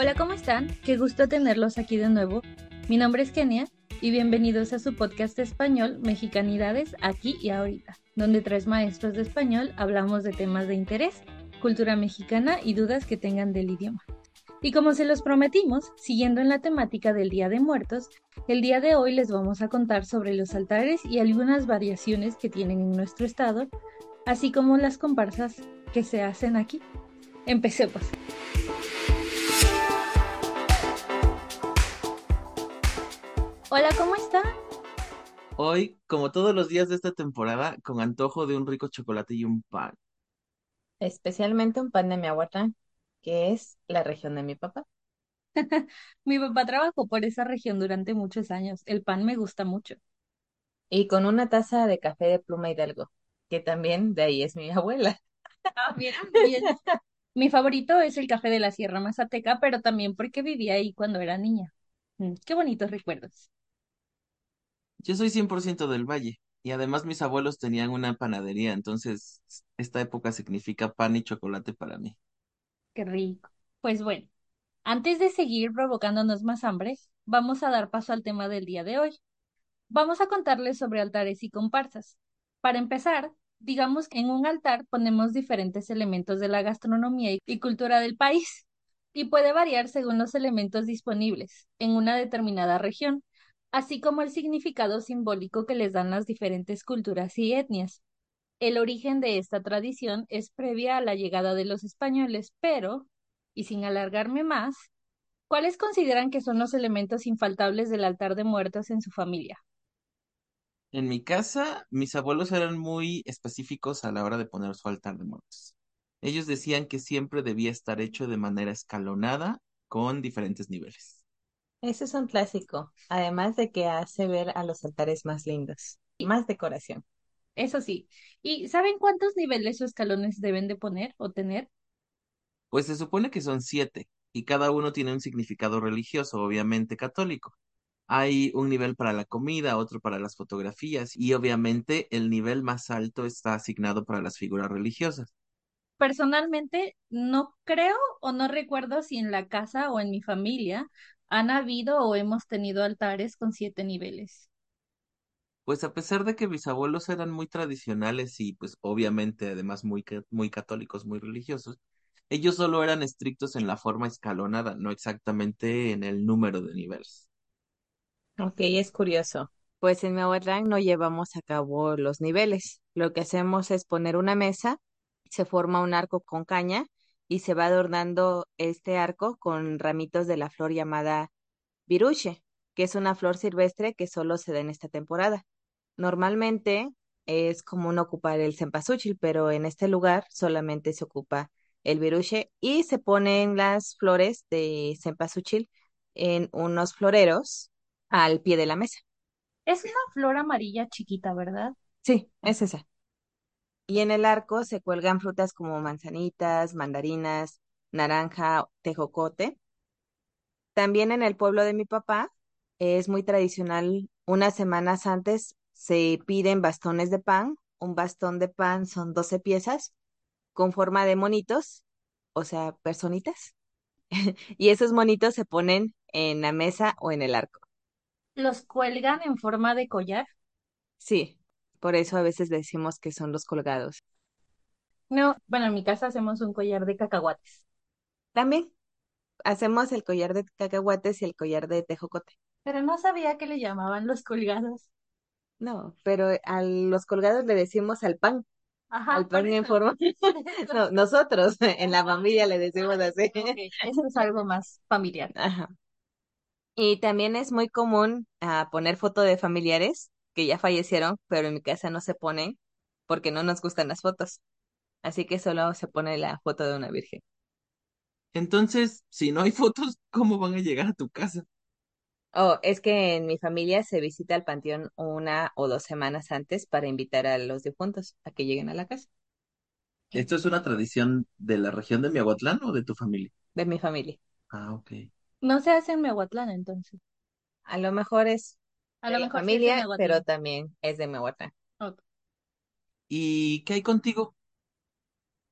Hola, ¿cómo están? Qué gusto tenerlos aquí de nuevo. Mi nombre es Kenia y bienvenidos a su podcast español Mexicanidades aquí y ahorita, donde tres maestros de español hablamos de temas de interés, cultura mexicana y dudas que tengan del idioma. Y como se los prometimos, siguiendo en la temática del Día de Muertos, el día de hoy les vamos a contar sobre los altares y algunas variaciones que tienen en nuestro estado, así como las comparsas que se hacen aquí. Empecemos. Hola, ¿cómo está? Hoy, como todos los días de esta temporada, con antojo de un rico chocolate y un pan. Especialmente un pan de mi abuela, que es la región de mi papá. Mi papá trabajó por esa región durante muchos años. El pan me gusta mucho. Y con una taza de café de pluma hidalgo, que también de ahí es mi abuela. Ah, bien, bien. Mi favorito es el café de la Sierra Mazateca, pero también porque vivía ahí cuando era niña. Mm, qué bonitos recuerdos. Yo soy 100% del Valle y además mis abuelos tenían una panadería, entonces esta época significa pan y chocolate para mí. Qué rico. Pues bueno, antes de seguir provocándonos más hambre, vamos a dar paso al tema del día de hoy. Vamos a contarles sobre altares y comparsas. Para empezar, digamos que en un altar ponemos diferentes elementos de la gastronomía y cultura del país, y puede variar según los elementos disponibles en una determinada región, así como el significado simbólico que les dan las diferentes culturas y etnias. El origen de esta tradición es previa a la llegada de los españoles, pero, y sin alargarme más, ¿cuáles consideran que son los elementos infaltables del altar de muertos en su familia? En mi casa, mis abuelos eran muy específicos a la hora de poner su altar de muertos. Ellos decían que siempre debía estar hecho de manera escalonada con diferentes niveles. Ese es un clásico, además de que hace ver a los altares más lindos y más decoración. Eso sí. ¿Y saben cuántos niveles o escalones deben de poner o tener? Pues se supone que son siete y cada uno tiene un significado religioso, obviamente católico. Hay un nivel para la comida, otro para las fotografías y obviamente el nivel más alto está asignado para las figuras religiosas. Personalmente, no creo o no recuerdo si en la casa o en mi familia han habido o hemos tenido altares con siete niveles. Pues a pesar de que mis abuelos eran muy tradicionales y pues obviamente además muy, muy católicos, muy religiosos, ellos solo eran estrictos en la forma escalonada, no exactamente en el número de niveles. Ok, es curioso. Pues en abuela no llevamos a cabo los niveles. Lo que hacemos es poner una mesa, se forma un arco con caña y se va adornando este arco con ramitos de la flor llamada viruche, que es una flor silvestre que solo se da en esta temporada. Normalmente es común ocupar el cempasúchil, pero en este lugar solamente se ocupa el viruche y se ponen las flores de cempasúchil en unos floreros al pie de la mesa. Es una flor amarilla chiquita, ¿verdad? Sí, es esa. Y en el arco se cuelgan frutas como manzanitas, mandarinas, naranja, tejocote. También en el pueblo de mi papá es muy tradicional, unas semanas antes se piden bastones de pan. Un bastón de pan son 12 piezas con forma de monitos, o sea, personitas. Y esos monitos se ponen en la mesa o en el arco. Los cuelgan en forma de collar. Sí, por eso a veces decimos que son los colgados. No, bueno, en mi casa hacemos un collar de cacahuates, También hacemos el collar de cacahuates y el collar de tejocote. pero no sabía que le llamaban los colgados. No, pero a los colgados le decimos al pan, Ajá, al pan en forma. No, nosotros en la familia le decimos así. Ok, eso es algo más familiar. Ajá. Y también es muy común ah, poner foto de familiares que ya fallecieron, pero en mi casa no se ponen porque no nos gustan las fotos. Así que solo se pone la foto de una virgen. Entonces, si no hay fotos, ¿cómo van a llegar a tu casa? Oh, es que en mi familia se visita al panteón una o dos semanas antes para invitar a los difuntos a que lleguen a la casa ¿Esto es una tradición de la región de Miahuatlán o de tu familia? de mi familia. Ah, ok. No se hace en Miahuatlán, entonces. A lo mejor es A de lo la mejor sí es familia, Miahuatlán. pero también es de Miahuatlán. Ok. ¿Y qué hay contigo?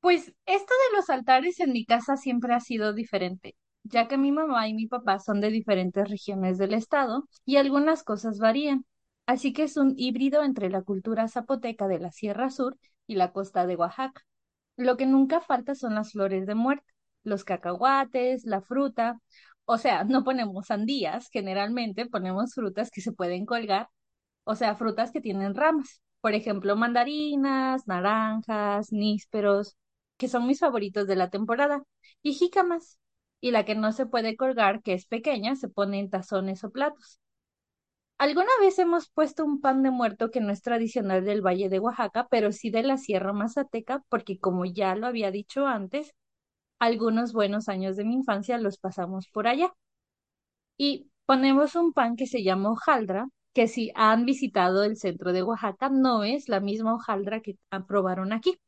Pues esto de los altares en mi casa siempre ha sido diferente. ya que mi mamá y mi papá son de diferentes regiones del estado y algunas cosas varían. Así que es un híbrido entre la cultura zapoteca de la Sierra Sur y la costa de Oaxaca. Lo que nunca falta son las flores de muerte, los cacahuates, la fruta. O sea, no ponemos sandías, generalmente ponemos frutas que se pueden colgar, o sea, frutas que tienen ramas. Por ejemplo, mandarinas, naranjas, nísperos, que son mis favoritos de la temporada, y jícamas. Y la que no se puede colgar, que es pequeña, se pone en tazones o platos. Alguna vez hemos puesto un pan de muerto que no es tradicional del Valle de Oaxaca, pero sí de la Sierra Mazateca, porque como ya lo había dicho antes, algunos buenos años de mi infancia los pasamos por allá. Y ponemos un pan que se llama hojaldra, que si han visitado el centro de Oaxaca, no es la misma hojaldra que aprobaron aquí.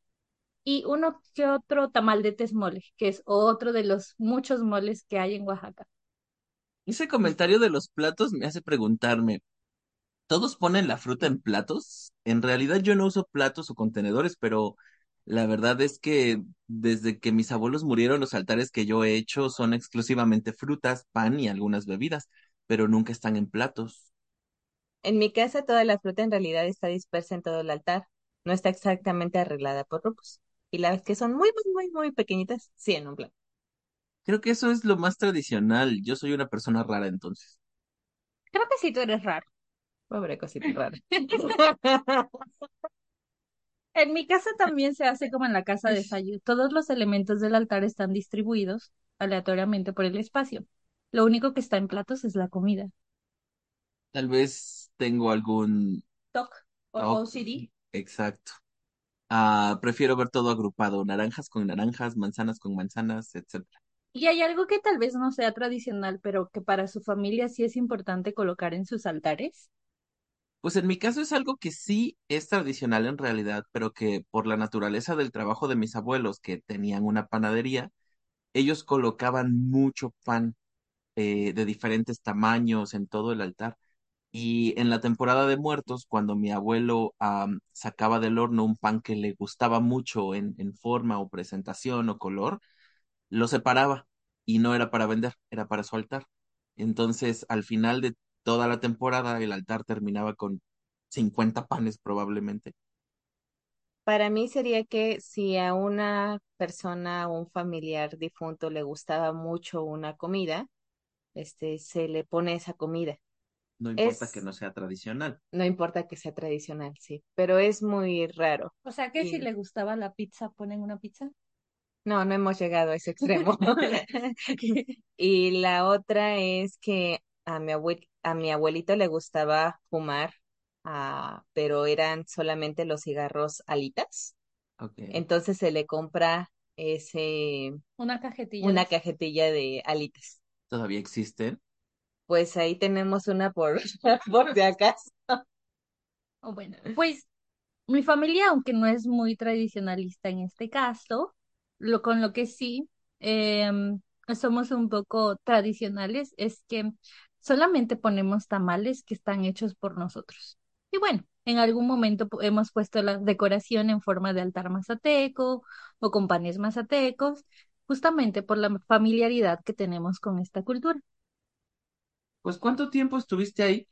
Y uno que otro tamal de tesmole, que es otro de los muchos moles que hay en Oaxaca. Ese comentario de los platos me hace preguntarme, ¿todos ponen la fruta en platos? En realidad yo no uso platos o contenedores, pero la verdad es que desde que mis abuelos murieron, los altares que yo he hecho son exclusivamente frutas, pan y algunas bebidas, pero nunca están en platos. En mi casa toda la fruta en realidad está dispersa en todo el altar, no está exactamente arreglada por grupos. Y las que son muy, muy, muy, muy pequeñitas, sí en un plato. Creo que eso es lo más tradicional. Yo soy una persona rara entonces. Creo que sí, tú eres raro. Pobre cosita rara. En mi casa también se hace como en la casa de Sayu. Todos los elementos del altar están distribuidos aleatoriamente por el espacio. Lo único que está en platos es la comida. Tal vez tengo algún TOC o TOC. OCD. Exacto. Ah, prefiero ver todo agrupado, naranjas con naranjas, manzanas con manzanas, etcétera. Y hay algo que tal vez no sea tradicional, pero que para su familia sí es importante colocar en sus altares. Pues en mi caso es algo que sí es tradicional en realidad, pero que por la naturaleza del trabajo de mis abuelos, que tenían una panadería, ellos colocaban mucho pan eh, de diferentes tamaños en todo el altar. Y en la temporada de muertos, cuando mi abuelo sacaba del horno un pan que le gustaba mucho en, en forma o presentación o color, lo separaba y no era para vender, era para su altar. Entonces, al final de toda la temporada, el altar terminaba con 50 panes probablemente. Para mí sería que si a una persona o un familiar difunto le gustaba mucho una comida, este, se le pone esa comida. No importa Es- que no sea tradicional. No importa que sea tradicional, sí, pero es muy raro. O sea que si le gustaba la pizza, ponen una pizza. No, no hemos llegado a ese extremo. Y la otra es que a mi abue- a mi abuelito le gustaba fumar, ah, pero eran solamente los cigarros alitas. Entonces se le compra ese, Una cajetilla. una de- cajetilla de alitas. ¿Todavía existen? Pues ahí tenemos una por, por si acaso. O bueno, pues mi familia, aunque no es muy tradicionalista en este caso, lo con lo que sí em, somos un poco tradicionales es que solamente ponemos tamales que están hechos por nosotros. Y bueno, en algún momento hemos puesto la decoración en forma de altar mazateco o con panes mazatecos, justamente por la familiaridad que tenemos con esta cultura. Pues ¿cuánto tiempo estuviste ahí?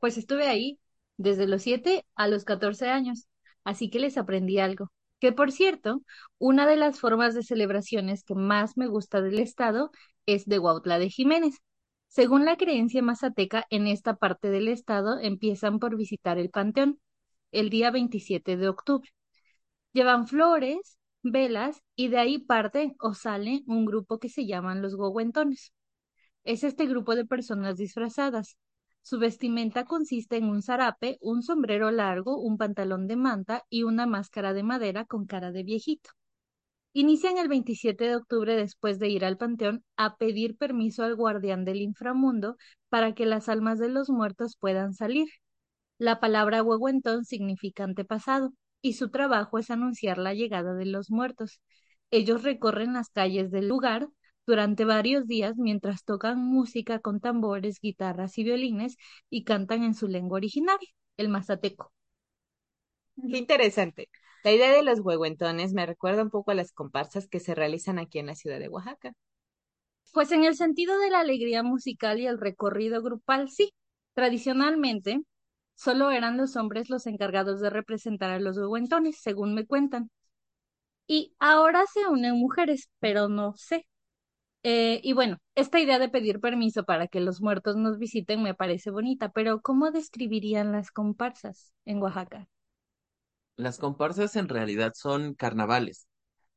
Pues estuve ahí desde los 7 a los 14 años, así que les aprendí algo. Que por cierto, una de las formas de celebraciones que más me gusta del estado es de Huautla de Jiménez. Según la creencia mazateca, en esta parte del estado empiezan por visitar el panteón el día 27 de octubre. Llevan flores, velas y de ahí parte o sale un grupo que se llaman los gohuentones. Es este grupo de personas disfrazadas. Su vestimenta consiste en un zarape, un sombrero largo, un pantalón de manta y una máscara de madera con cara de viejito. Inician el 27 de octubre después de ir al panteón a pedir permiso al guardián del inframundo para que las almas de los muertos puedan salir. La palabra huehuentón significa antepasado y su trabajo es anunciar la llegada de los muertos. Ellos recorren las calles del lugar durante varios días mientras tocan música con tambores, guitarras y violines y cantan en su lengua original, el mazateco. Qué interesante. La idea de los huehuentones me recuerda un poco a las comparsas que se realizan aquí en la ciudad de Oaxaca. Pues en el sentido de la alegría musical y el recorrido grupal, sí. Tradicionalmente, solo eran los hombres los encargados de representar a los huehuentones, según me cuentan. Y ahora se unen mujeres, pero no sé. Eh, y bueno, esta idea de pedir permiso para que los muertos nos visiten me parece bonita, pero ¿cómo describirían las comparsas en Oaxaca? Las comparsas en realidad son carnavales,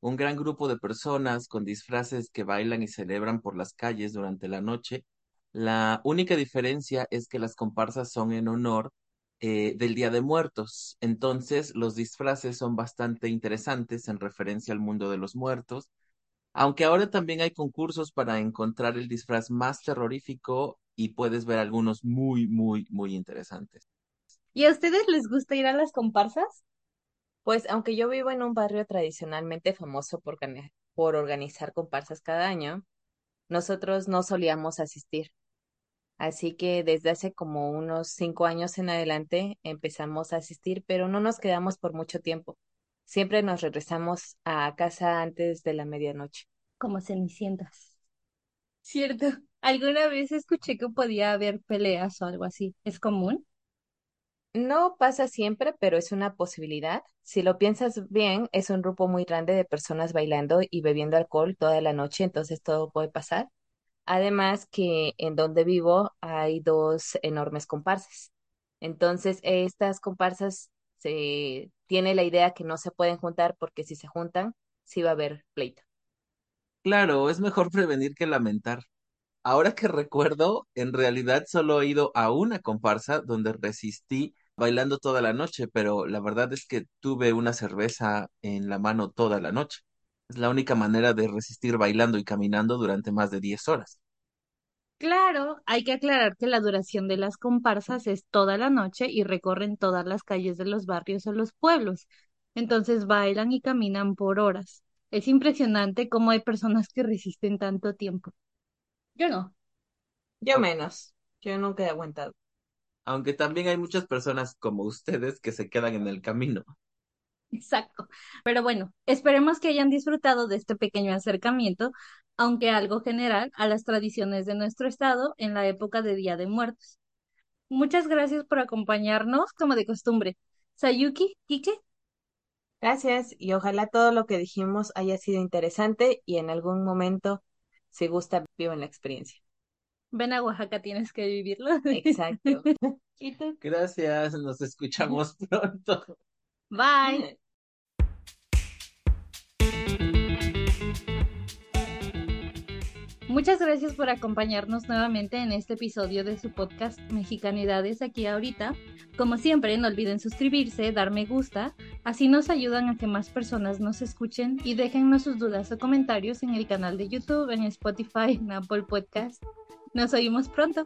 un gran grupo de personas con disfraces que bailan y celebran por las calles durante la noche. La única diferencia es que las comparsas son en honor eh, del Día de Muertos. Entonces, los disfraces son bastante interesantes en referencia al mundo de los muertos, aunque ahora también hay concursos para encontrar el disfraz más terrorífico y puedes ver algunos muy, muy, muy interesantes. ¿Y a ustedes les gusta ir a las comparsas? Pues aunque yo vivo en un barrio tradicionalmente famoso por, por organizar comparsas cada año, nosotros no solíamos asistir. Así que desde hace como unos cinco años en adelante empezamos a asistir, pero no nos quedamos por mucho tiempo. Siempre nos regresamos a casa antes de la medianoche. Como cenicientas. Cierto. Alguna vez escuché que podía haber peleas o algo así. ¿Es común? No pasa siempre, pero es una posibilidad. Si lo piensas bien, es un grupo muy grande de personas bailando y bebiendo alcohol toda la noche, entonces todo puede pasar. Además que en donde vivo hay dos enormes comparsas. Entonces, estas comparsas se tiene la idea que no se pueden juntar porque si se juntan, sí va a haber pleito. Claro, es mejor prevenir que lamentar. Ahora que recuerdo, en realidad solo he ido a una comparsa donde resistí bailando toda la noche, pero la verdad es que tuve una cerveza en la mano toda la noche. Es la única manera de resistir bailando y caminando durante más de 10 horas. Claro, hay que aclarar que la duración de las comparsas es toda la noche y recorren todas las calles de los barrios o los pueblos. Entonces bailan y caminan por horas. Es impresionante cómo hay personas que resisten tanto tiempo. Yo no. Yo menos. Yo nunca he aguantado. Aunque también hay muchas personas como ustedes que se quedan en el camino. Exacto. Pero bueno, esperemos que hayan disfrutado de este pequeño acercamiento, aunque algo general, a las tradiciones de nuestro estado en la época de Día de Muertos. Muchas gracias por acompañarnos, como de costumbre. Sayuki, Kike. Gracias y ojalá todo lo que dijimos haya sido interesante y en algún momento, si gusta, vivan la experiencia. Ven a Oaxaca, tienes que vivirlo. Exacto. Gracias, nos escuchamos pronto. Bye. Muchas gracias por acompañarnos nuevamente en este episodio de su podcast Mexicanidades aquí ahorita. Como siempre, no olviden suscribirse, dar me gusta, así nos ayudan a que más personas nos escuchen y déjennos sus dudas o comentarios en el canal de YouTube, en Spotify, en Apple Podcast. Nos oímos pronto.